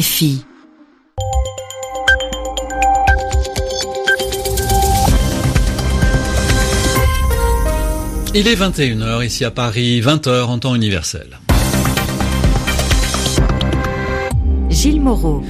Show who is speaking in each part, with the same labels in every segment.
Speaker 1: RFI.
Speaker 2: Il est 21h ici à Paris, 20h en temps universel.
Speaker 1: Gilles Moreau.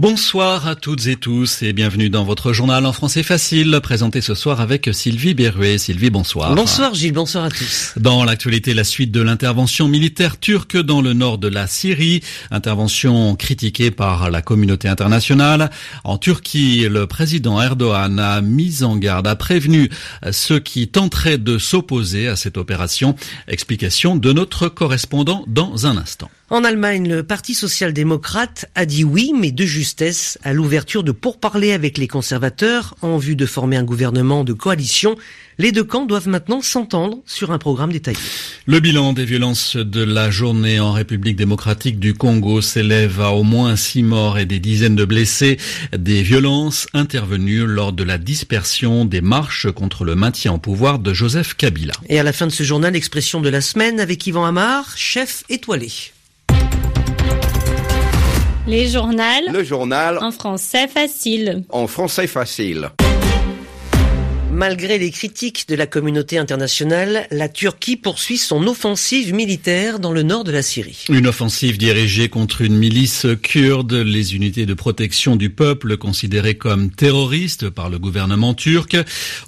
Speaker 2: Bonsoir à toutes et tous et bienvenue dans votre journal en français facile, présenté ce soir avec Sylvie Berruet. Sylvie, bonsoir.
Speaker 3: Bonsoir Gilles, bonsoir à tous.
Speaker 2: Dans l'actualité, la suite de l'intervention militaire turque dans le nord de la Syrie, intervention critiquée par la communauté internationale. En Turquie, le président Erdogan a mis en garde, a prévenu ceux qui tenteraient de s'opposer à cette opération. Explication de notre correspondant dans un instant.
Speaker 3: En Allemagne, le Parti social-démocrate a dit oui, mais de justesse, à l'ouverture de pourparlers avec les conservateurs en vue de former un gouvernement de coalition. Les deux camps doivent maintenant s'entendre sur un programme détaillé.
Speaker 2: Le bilan des violences de la journée en République démocratique du Congo s'élève à au moins six morts et des dizaines de blessés. Des violences intervenues lors de la dispersion des marches contre le maintien en pouvoir de Joseph Kabila.
Speaker 3: Et à la fin de ce journal, l'expression de la semaine avec Yvan Amar, chef étoilé.
Speaker 4: Les journaux.
Speaker 5: Le journal.
Speaker 4: En français facile.
Speaker 5: En français facile.
Speaker 3: Malgré les critiques de la communauté internationale, la Turquie poursuit son offensive militaire dans le nord de la Syrie.
Speaker 2: Une offensive dirigée contre une milice kurde, les unités de protection du peuple considérées comme terroristes par le gouvernement turc.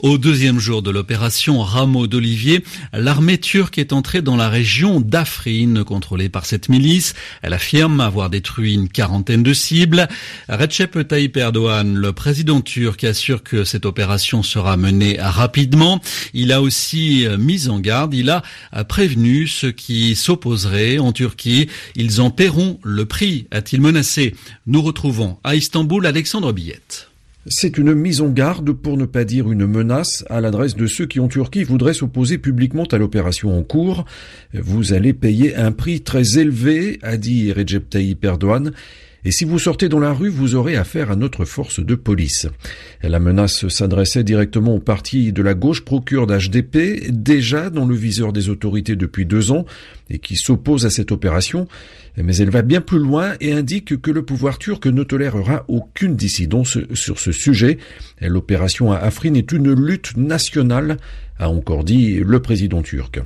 Speaker 2: Au deuxième jour de l'opération Rameau d'Olivier, l'armée turque est entrée dans la région d'Afrin contrôlée par cette milice. Elle affirme avoir détruit une quarantaine de cibles. Recep Tayyip Erdogan, le président turc, assure que cette opération sera menée rapidement. Il a aussi euh, mis en garde, il a euh, prévenu ceux qui s'opposeraient en Turquie. Ils en paieront le prix, a-t-il menacé. Nous retrouvons à Istanbul Alexandre Billette.
Speaker 6: C'est une mise en garde, pour ne pas dire une menace, à l'adresse de ceux qui en Turquie voudraient s'opposer publiquement à l'opération en cours. Vous allez payer un prix très élevé, a dit Recep Tayyip. Et si vous sortez dans la rue, vous aurez affaire à notre force de police. La menace s'adressait directement au parti de la gauche procure d'HDP, déjà dans le viseur des autorités depuis deux ans, et qui s'oppose à cette opération. Mais elle va bien plus loin et indique que le pouvoir turc ne tolérera aucune dissidence sur ce sujet. L'opération à Afrin est une lutte nationale a encore dit le président turc.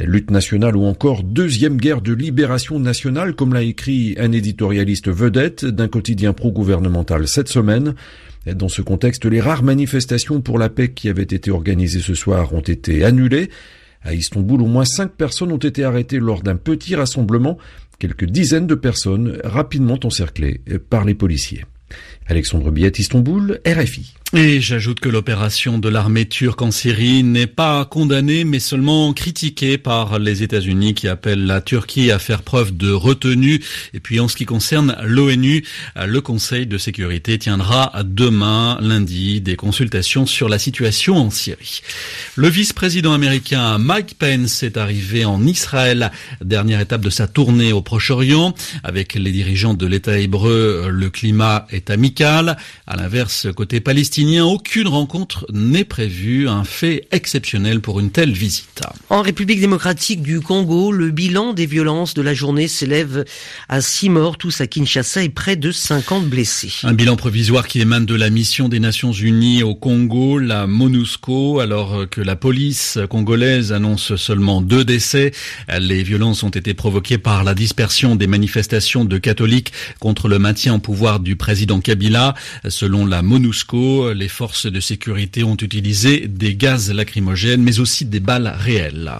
Speaker 6: Lutte nationale ou encore deuxième guerre de libération nationale, comme l'a écrit un éditorialiste vedette d'un quotidien pro-gouvernemental cette semaine. Dans ce contexte, les rares manifestations pour la paix qui avaient été organisées ce soir ont été annulées. À Istanbul, au moins cinq personnes ont été arrêtées lors d'un petit rassemblement, quelques dizaines de personnes rapidement encerclées par les policiers. Alexandre Billet, Istanbul, RFI.
Speaker 2: Et j'ajoute que l'opération de l'armée turque en Syrie n'est pas condamnée, mais seulement critiquée par les États-Unis qui appellent la Turquie à faire preuve de retenue. Et puis en ce qui concerne l'ONU, le Conseil de sécurité tiendra demain, lundi, des consultations sur la situation en Syrie. Le vice-président américain Mike Pence est arrivé en Israël, dernière étape de sa tournée au Proche-Orient. Avec les dirigeants de l'État hébreu, le climat est amical. À l'inverse, côté palestinien, aucune rencontre n'est prévue, un fait exceptionnel pour une telle visite.
Speaker 3: En République démocratique du Congo, le bilan des violences de la journée s'élève à 6 morts, tous à Kinshasa, et près de 50 blessés.
Speaker 2: Un bilan provisoire qui émane de la mission des Nations Unies au Congo, la MONUSCO, alors que la police congolaise annonce seulement deux décès. Les violences ont été provoquées par la dispersion des manifestations de catholiques contre le maintien en pouvoir du président Kabila. Selon la MONUSCO, les forces de sécurité ont utilisé des gaz lacrymogènes, mais aussi des balles réelles.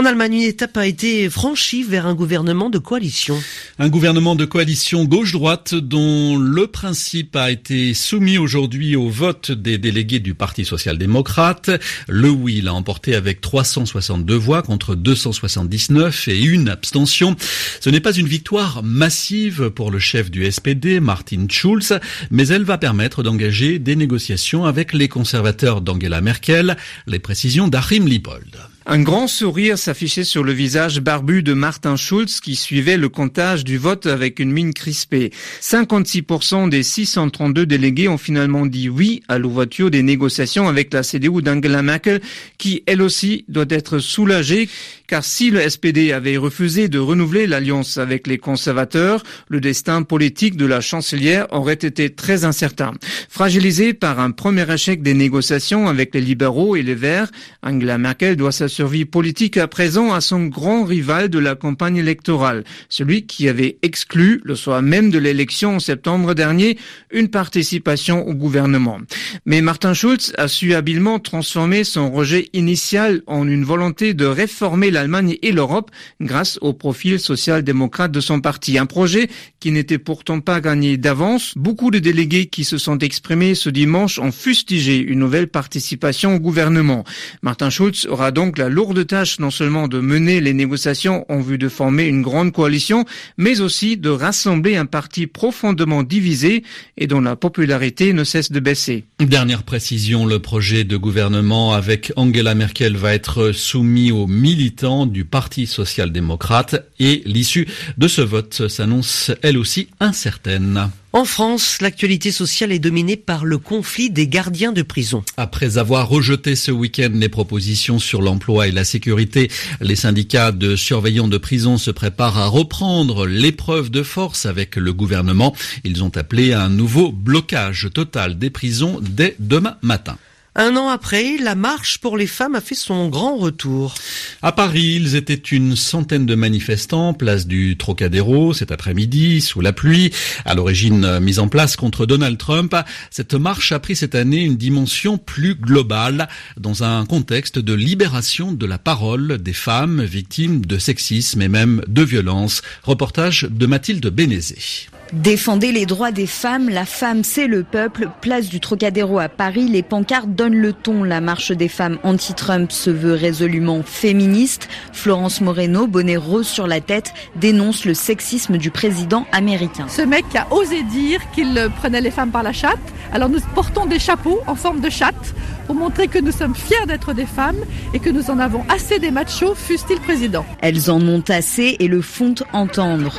Speaker 3: En Allemagne, une étape a été franchie vers un gouvernement de coalition.
Speaker 2: Un gouvernement de coalition gauche-droite dont le principe a été soumis aujourd'hui au vote des délégués du Parti social-démocrate. Le oui l'a emporté avec 362 voix contre 279 et une abstention. Ce n'est pas une victoire massive pour le chef du SPD, Martin Schulz, mais elle va permettre d'engager des négociations avec les conservateurs d'Angela Merkel. Les précisions d'Achim Liebold.
Speaker 7: Un grand sourire s'affichait sur le visage barbu de Martin Schulz qui suivait le comptage du vote avec une mine crispée. 56% des 632 délégués ont finalement dit oui à l'ouverture des négociations avec la CDU d'Angela Merkel qui elle aussi doit être soulagée car si le SPD avait refusé de renouveler l'alliance avec les conservateurs, le destin politique de la chancelière aurait été très incertain. Fragilisée par un premier échec des négociations avec les libéraux et les Verts, Angela Merkel doit sa survie politique à présent à son grand rival de la campagne électorale, celui qui avait exclu, le soir même de l'élection en septembre dernier, une participation au gouvernement. Mais Martin Schulz a su habilement transformer son rejet initial en une volonté de réformer l'Allemagne et l'Europe grâce au profil social-démocrate de son parti. Un projet qui n'était pourtant pas gagné d'avance. Beaucoup de délégués qui se sont exprimés ce dimanche ont fustigé une nouvelle participation au gouvernement. Martin Schulz aura donc la lourde tâche non seulement de mener les négociations en vue de former une grande coalition, mais aussi de rassembler un parti profondément divisé et dont la popularité ne cesse de baisser.
Speaker 2: Dernière précision, le projet de gouvernement avec Angela Merkel va être soumis aux militants du Parti social-démocrate et l'issue de ce vote s'annonce elle aussi incertaine.
Speaker 3: En France, l'actualité sociale est dominée par le conflit des gardiens de prison.
Speaker 2: Après avoir rejeté ce week-end les propositions sur l'emploi et la sécurité, les syndicats de surveillants de prison se préparent à reprendre l'épreuve de force avec le gouvernement. Ils ont appelé à un nouveau blocage total des prisons dès demain matin.
Speaker 3: Un an après, la marche pour les femmes a fait son grand retour.
Speaker 2: À Paris, ils étaient une centaine de manifestants, place du Trocadéro, cet après-midi, sous la pluie, à l'origine mise en place contre Donald Trump. Cette marche a pris cette année une dimension plus globale, dans un contexte de libération de la parole des femmes victimes de sexisme et même de violence. Reportage de Mathilde Bénézé.
Speaker 8: Défendez les droits des femmes, la femme c'est le peuple, place du Trocadéro à Paris, les pancartes donnent le ton. La marche des femmes anti-Trump se veut résolument féministe. Florence Moreno, bonnet rose sur la tête, dénonce le sexisme du président américain.
Speaker 9: Ce mec a osé dire qu'il prenait les femmes par la chatte. Alors nous portons des chapeaux en forme de chatte pour montrer que nous sommes fiers d'être des femmes et que nous en avons assez des machos, fût-il président.
Speaker 8: Elles en ont assez et le font entendre.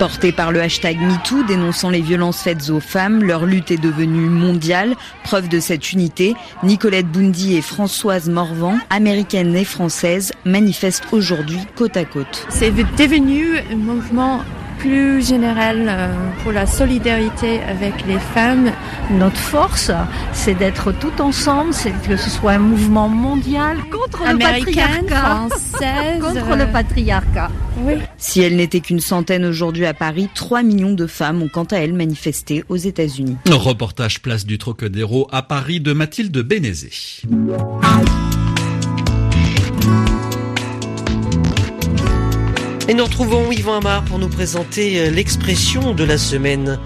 Speaker 8: Portés par le hashtag MeToo dénonçant les violences faites aux femmes, leur lutte est devenue mondiale. Preuve de cette unité, Nicolette Bundy et Françoise Morvan, américaines et françaises, manifestent aujourd'hui côte à côte.
Speaker 10: C'est devenu un mouvement plus général euh, pour la solidarité avec les femmes.
Speaker 11: Notre force, c'est d'être tout ensemble, c'est que ce soit un mouvement mondial contre le patriarcat. contre le patriarcat.
Speaker 8: Oui. Si elle n'était qu'une centaine aujourd'hui à Paris, 3 millions de femmes ont quant à elles manifesté aux États-Unis.
Speaker 2: Reportage place du Trocadéro à Paris de Mathilde Bénézé.
Speaker 3: Et nous retrouvons Yvan Amar pour nous présenter euh, l'expression de la semaine.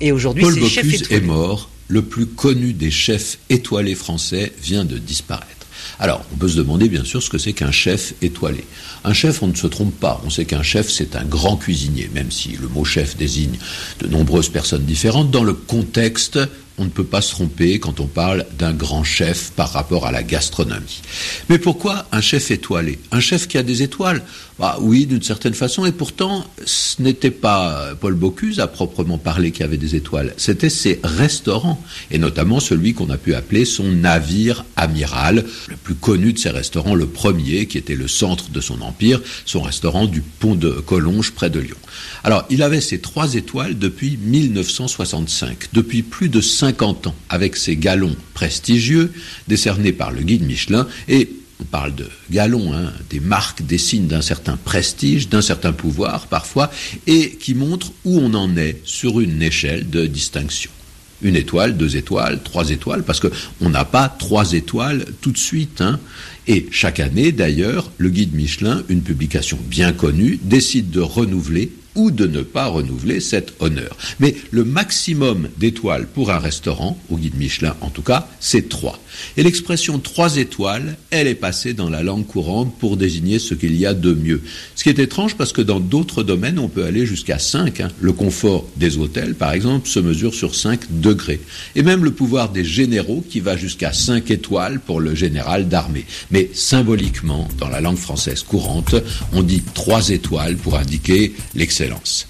Speaker 12: Et aujourd'hui, chef étoilé. est mort. Le plus connu des chefs étoilés français vient de disparaître. Alors, on peut se demander bien sûr ce que c'est qu'un chef étoilé. Un chef, on ne se trompe pas. On sait qu'un chef, c'est un grand cuisinier, même si le mot chef désigne de nombreuses personnes différentes. Dans le contexte on ne peut pas se tromper quand on parle d'un grand chef par rapport à la gastronomie. Mais pourquoi un chef étoilé? Un chef qui a des étoiles? Bah, Oui, d'une certaine façon, et pourtant, ce n'était pas Paul Bocuse à proprement parler qui avait des étoiles, c'était ses restaurants, et notamment celui qu'on a pu appeler son navire amiral, le plus connu de ses restaurants, le premier, qui était le centre de son empire, son restaurant du pont de Collonges près de Lyon. Alors, il avait ses trois étoiles depuis 1965, depuis plus de 50 ans, avec ses galons prestigieux, décernés par le guide Michelin, et on parle de galons, hein, des marques, des signes d'un certain prestige, d'un certain pouvoir parfois, et qui montrent où on en est sur une échelle de distinction. Une étoile, deux étoiles, trois étoiles, parce qu'on n'a pas trois étoiles tout de suite. Hein. Et chaque année, d'ailleurs, le guide Michelin, une publication bien connue, décide de renouveler ou de ne pas renouveler cet honneur. Mais le maximum d'étoiles pour un restaurant, au guide Michelin en tout cas, c'est trois. Et l'expression trois étoiles, elle est passée dans la langue courante pour désigner ce qu'il y a de mieux. Ce qui est étrange parce que dans d'autres domaines, on peut aller jusqu'à 5. Hein. Le confort des hôtels, par exemple, se mesure sur 5 degrés. Et même le pouvoir des généraux qui va jusqu'à 5 étoiles pour le général d'armée. Mais symboliquement, dans la langue française courante, on dit trois étoiles pour indiquer l'excellence.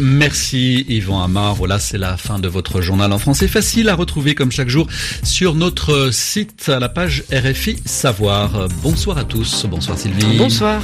Speaker 2: Merci Yvan Amar. Voilà, c'est la fin de votre journal en français facile à retrouver comme chaque jour sur notre site à la page RFI Savoir. Bonsoir à tous. Bonsoir Sylvie.
Speaker 3: Bonsoir.